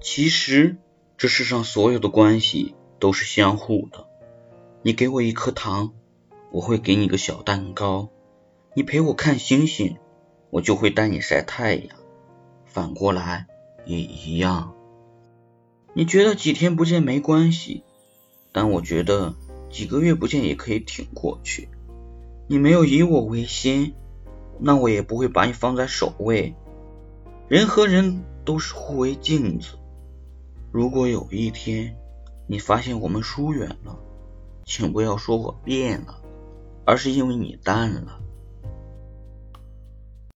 其实这世上所有的关系都是相互的。你给我一颗糖，我会给你个小蛋糕；你陪我看星星，我就会带你晒太阳。反过来也一样。你觉得几天不见没关系，但我觉得几个月不见也可以挺过去。你没有以我为先，那我也不会把你放在首位。人和人都是互为镜子。如果有一天你发现我们疏远了，请不要说我变了，而是因为你淡了。